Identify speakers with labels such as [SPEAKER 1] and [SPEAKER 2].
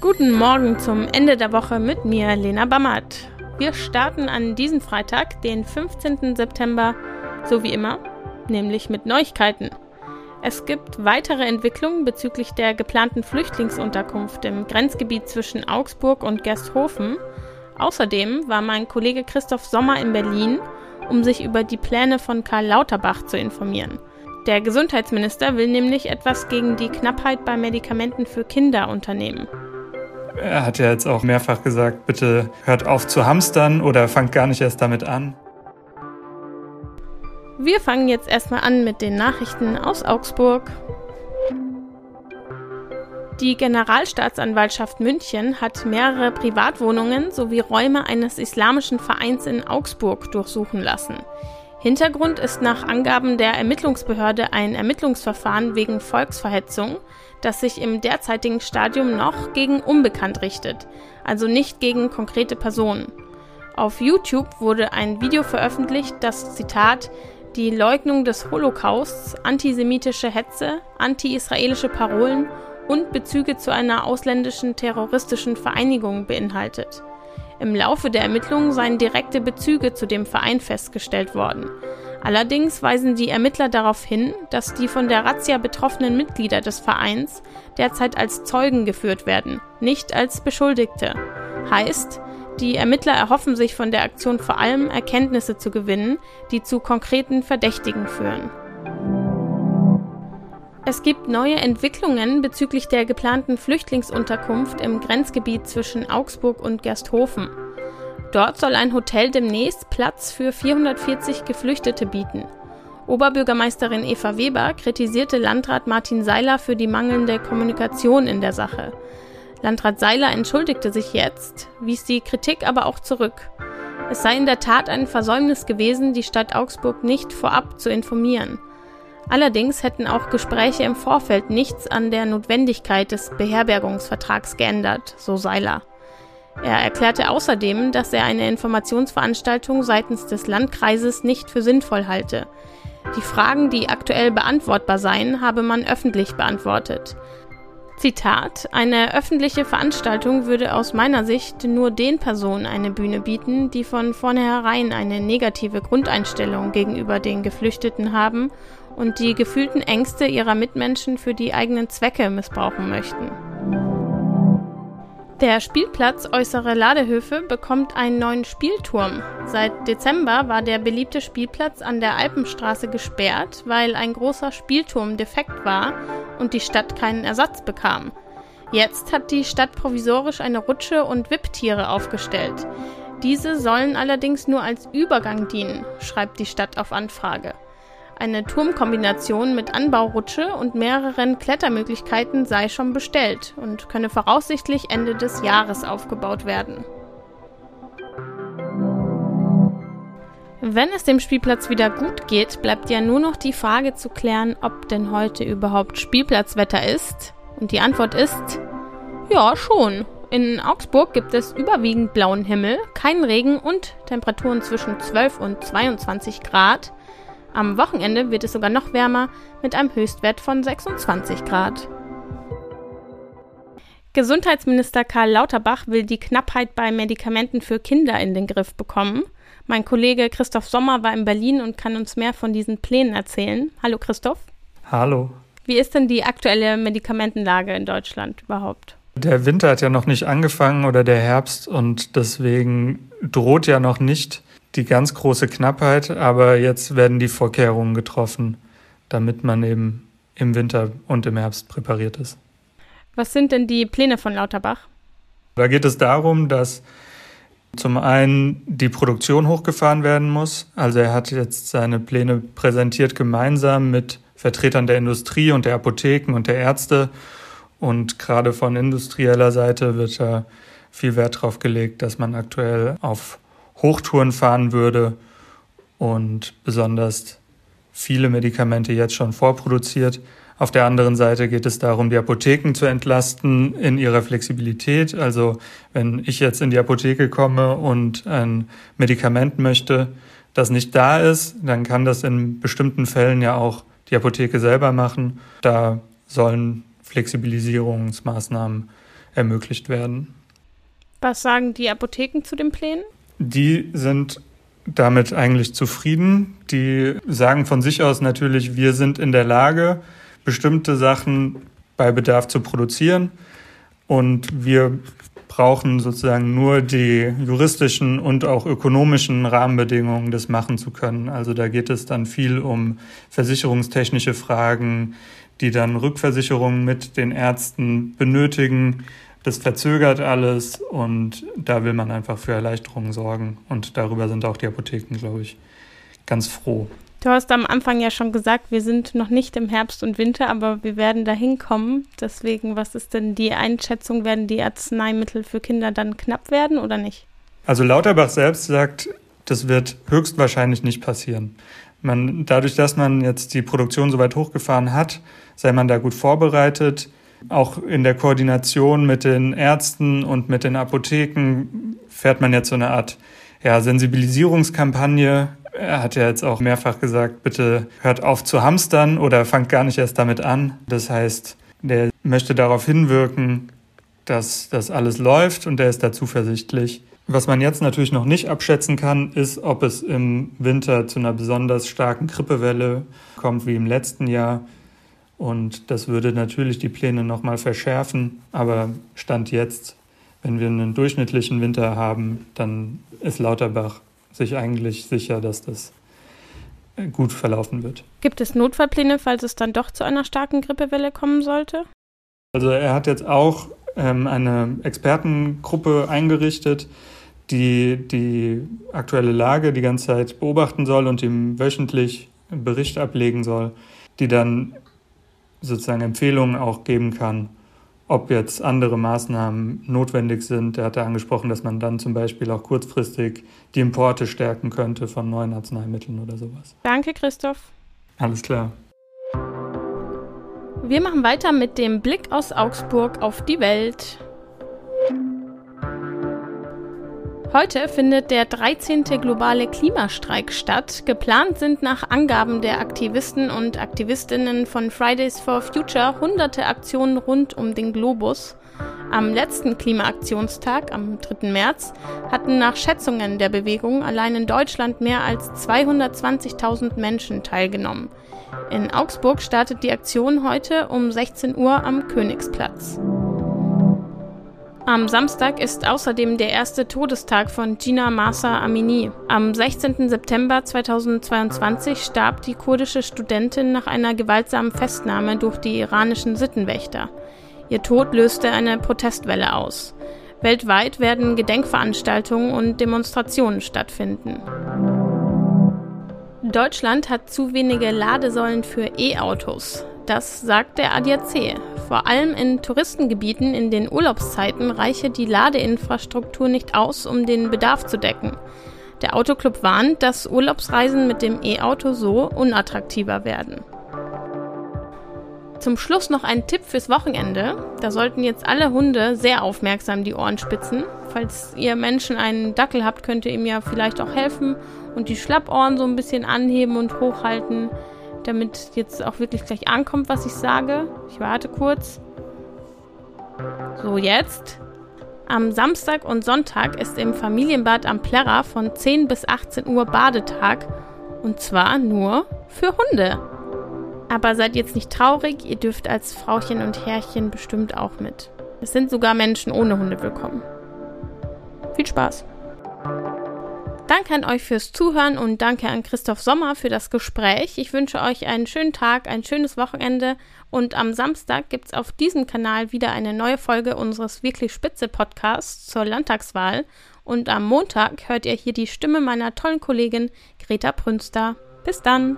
[SPEAKER 1] Guten Morgen zum Ende der Woche mit mir, Lena Bammert. Wir starten an diesem Freitag, den 15. September, so wie immer, nämlich mit Neuigkeiten. Es gibt weitere Entwicklungen bezüglich der geplanten Flüchtlingsunterkunft im Grenzgebiet zwischen Augsburg und Gersthofen. Außerdem war mein Kollege Christoph Sommer in Berlin, um sich über die Pläne von Karl Lauterbach zu informieren. Der Gesundheitsminister will nämlich etwas gegen die Knappheit bei Medikamenten für Kinder unternehmen.
[SPEAKER 2] Er hat ja jetzt auch mehrfach gesagt, bitte hört auf zu hamstern oder fangt gar nicht erst damit an.
[SPEAKER 1] Wir fangen jetzt erstmal an mit den Nachrichten aus Augsburg. Die Generalstaatsanwaltschaft München hat mehrere Privatwohnungen sowie Räume eines islamischen Vereins in Augsburg durchsuchen lassen. Hintergrund ist nach Angaben der Ermittlungsbehörde ein Ermittlungsverfahren wegen Volksverhetzung, das sich im derzeitigen Stadium noch gegen Unbekannt richtet, also nicht gegen konkrete Personen. Auf YouTube wurde ein Video veröffentlicht, das Zitat die Leugnung des Holocausts, antisemitische Hetze, anti-israelische Parolen und Bezüge zu einer ausländischen terroristischen Vereinigung beinhaltet. Im Laufe der Ermittlungen seien direkte Bezüge zu dem Verein festgestellt worden. Allerdings weisen die Ermittler darauf hin, dass die von der Razzia betroffenen Mitglieder des Vereins derzeit als Zeugen geführt werden, nicht als Beschuldigte. Heißt, die Ermittler erhoffen sich von der Aktion vor allem Erkenntnisse zu gewinnen, die zu konkreten Verdächtigen führen. Es gibt neue Entwicklungen bezüglich der geplanten Flüchtlingsunterkunft im Grenzgebiet zwischen Augsburg und Gersthofen. Dort soll ein Hotel demnächst Platz für 440 Geflüchtete bieten. Oberbürgermeisterin Eva Weber kritisierte Landrat Martin Seiler für die mangelnde Kommunikation in der Sache. Landrat Seiler entschuldigte sich jetzt, wies die Kritik aber auch zurück. Es sei in der Tat ein Versäumnis gewesen, die Stadt Augsburg nicht vorab zu informieren. Allerdings hätten auch Gespräche im Vorfeld nichts an der Notwendigkeit des Beherbergungsvertrags geändert, so Seiler. Er erklärte außerdem, dass er eine Informationsveranstaltung seitens des Landkreises nicht für sinnvoll halte. Die Fragen, die aktuell beantwortbar seien, habe man öffentlich beantwortet. Zitat, eine öffentliche Veranstaltung würde aus meiner Sicht nur den Personen eine Bühne bieten, die von vornherein eine negative Grundeinstellung gegenüber den Geflüchteten haben und die gefühlten Ängste ihrer Mitmenschen für die eigenen Zwecke missbrauchen möchten. Der Spielplatz Äußere Ladehöfe bekommt einen neuen Spielturm. Seit Dezember war der beliebte Spielplatz an der Alpenstraße gesperrt, weil ein großer Spielturm defekt war und die Stadt keinen Ersatz bekam. Jetzt hat die Stadt provisorisch eine Rutsche und Wipptiere aufgestellt. Diese sollen allerdings nur als Übergang dienen, schreibt die Stadt auf Anfrage. Eine Turmkombination mit Anbaurutsche und mehreren Klettermöglichkeiten sei schon bestellt und könne voraussichtlich Ende des Jahres aufgebaut werden. Wenn es dem Spielplatz wieder gut geht, bleibt ja nur noch die Frage zu klären, ob denn heute überhaupt Spielplatzwetter ist. Und die Antwort ist, ja, schon. In Augsburg gibt es überwiegend blauen Himmel, keinen Regen und Temperaturen zwischen 12 und 22 Grad. Am Wochenende wird es sogar noch wärmer mit einem Höchstwert von 26 Grad. Gesundheitsminister Karl Lauterbach will die Knappheit bei Medikamenten für Kinder in den Griff bekommen. Mein Kollege Christoph Sommer war in Berlin und kann uns mehr von diesen Plänen erzählen. Hallo Christoph.
[SPEAKER 2] Hallo.
[SPEAKER 1] Wie ist denn die aktuelle Medikamentenlage in Deutschland überhaupt?
[SPEAKER 2] Der Winter hat ja noch nicht angefangen oder der Herbst und deswegen droht ja noch nicht die ganz große Knappheit, aber jetzt werden die Vorkehrungen getroffen, damit man eben im Winter und im Herbst präpariert ist.
[SPEAKER 1] Was sind denn die Pläne von Lauterbach?
[SPEAKER 2] Da geht es darum, dass zum einen die Produktion hochgefahren werden muss. Also er hat jetzt seine Pläne präsentiert gemeinsam mit Vertretern der Industrie und der Apotheken und der Ärzte. Und gerade von industrieller Seite wird da viel Wert darauf gelegt, dass man aktuell auf Hochtouren fahren würde und besonders viele Medikamente jetzt schon vorproduziert. Auf der anderen Seite geht es darum, die Apotheken zu entlasten in ihrer Flexibilität. Also wenn ich jetzt in die Apotheke komme und ein Medikament möchte, das nicht da ist, dann kann das in bestimmten Fällen ja auch die Apotheke selber machen. Da sollen Flexibilisierungsmaßnahmen ermöglicht werden.
[SPEAKER 1] Was sagen die Apotheken zu den Plänen?
[SPEAKER 2] Die sind damit eigentlich zufrieden. Die sagen von sich aus natürlich, wir sind in der Lage, bestimmte Sachen bei Bedarf zu produzieren. Und wir brauchen sozusagen nur die juristischen und auch ökonomischen Rahmenbedingungen, das machen zu können. Also da geht es dann viel um versicherungstechnische Fragen, die dann Rückversicherungen mit den Ärzten benötigen. Das verzögert alles und da will man einfach für Erleichterungen sorgen. Und darüber sind auch die Apotheken, glaube ich, ganz froh.
[SPEAKER 1] Du hast am Anfang ja schon gesagt, wir sind noch nicht im Herbst und Winter, aber wir werden da hinkommen. Deswegen, was ist denn die Einschätzung? Werden die Arzneimittel für Kinder dann knapp werden oder nicht?
[SPEAKER 2] Also Lauterbach selbst sagt, das wird höchstwahrscheinlich nicht passieren. Man, dadurch, dass man jetzt die Produktion so weit hochgefahren hat, sei man da gut vorbereitet. Auch in der Koordination mit den Ärzten und mit den Apotheken fährt man jetzt so eine Art ja, Sensibilisierungskampagne er hat ja jetzt auch mehrfach gesagt, bitte hört auf zu hamstern oder fangt gar nicht erst damit an. Das heißt, der möchte darauf hinwirken, dass das alles läuft und er ist da zuversichtlich. Was man jetzt natürlich noch nicht abschätzen kann, ist, ob es im Winter zu einer besonders starken Grippewelle kommt wie im letzten Jahr. Und das würde natürlich die Pläne nochmal verschärfen. Aber Stand jetzt, wenn wir einen durchschnittlichen Winter haben, dann ist Lauterbach sich eigentlich sicher, dass das äh, gut verlaufen wird.
[SPEAKER 1] Gibt es Notfallpläne, falls es dann doch zu einer starken Grippewelle kommen sollte?
[SPEAKER 2] Also er hat jetzt auch ähm, eine Expertengruppe eingerichtet, die die aktuelle Lage die ganze Zeit beobachten soll und ihm wöchentlich Bericht ablegen soll, die dann sozusagen Empfehlungen auch geben kann, ob jetzt andere Maßnahmen notwendig sind. Er hatte angesprochen, dass man dann zum Beispiel auch kurzfristig die Importe stärken könnte von neuen Arzneimitteln oder sowas.
[SPEAKER 1] Danke, Christoph.
[SPEAKER 2] Alles klar.
[SPEAKER 1] Wir machen weiter mit dem Blick aus Augsburg auf die Welt. Heute findet der 13. globale Klimastreik statt. Geplant sind nach Angaben der Aktivisten und Aktivistinnen von Fridays for Future hunderte Aktionen rund um den Globus. Am letzten Klimaaktionstag, am 3. März, hatten nach Schätzungen der Bewegung allein in Deutschland mehr als 220.000 Menschen teilgenommen. In Augsburg startet die Aktion heute um 16 Uhr am Königsplatz. Am Samstag ist außerdem der erste Todestag von Gina Masa Amini. Am 16. September 2022 starb die kurdische Studentin nach einer gewaltsamen Festnahme durch die iranischen Sittenwächter. Ihr Tod löste eine Protestwelle aus. Weltweit werden Gedenkveranstaltungen und Demonstrationen stattfinden. Deutschland hat zu wenige Ladesäulen für E-Autos. Das sagt der ADAC. Vor allem in Touristengebieten in den Urlaubszeiten reiche die Ladeinfrastruktur nicht aus, um den Bedarf zu decken. Der Autoclub warnt, dass Urlaubsreisen mit dem E-Auto so unattraktiver werden. Zum Schluss noch ein Tipp fürs Wochenende. Da sollten jetzt alle Hunde sehr aufmerksam die Ohren spitzen. Falls ihr Menschen einen Dackel habt, könnt ihr ihm ja vielleicht auch helfen und die Schlappohren so ein bisschen anheben und hochhalten damit jetzt auch wirklich gleich ankommt, was ich sage. Ich warte kurz. So, jetzt. Am Samstag und Sonntag ist im Familienbad am Plärrer von 10 bis 18 Uhr Badetag. Und zwar nur für Hunde. Aber seid jetzt nicht traurig, ihr dürft als Frauchen und Herrchen bestimmt auch mit. Es sind sogar Menschen ohne Hunde willkommen. Viel Spaß! Danke an euch fürs Zuhören und danke an Christoph Sommer für das Gespräch. Ich wünsche euch einen schönen Tag, ein schönes Wochenende und am Samstag gibt es auf diesem Kanal wieder eine neue Folge unseres Wirklich Spitze Podcasts zur Landtagswahl und am Montag hört ihr hier die Stimme meiner tollen Kollegin Greta Prünster. Bis dann!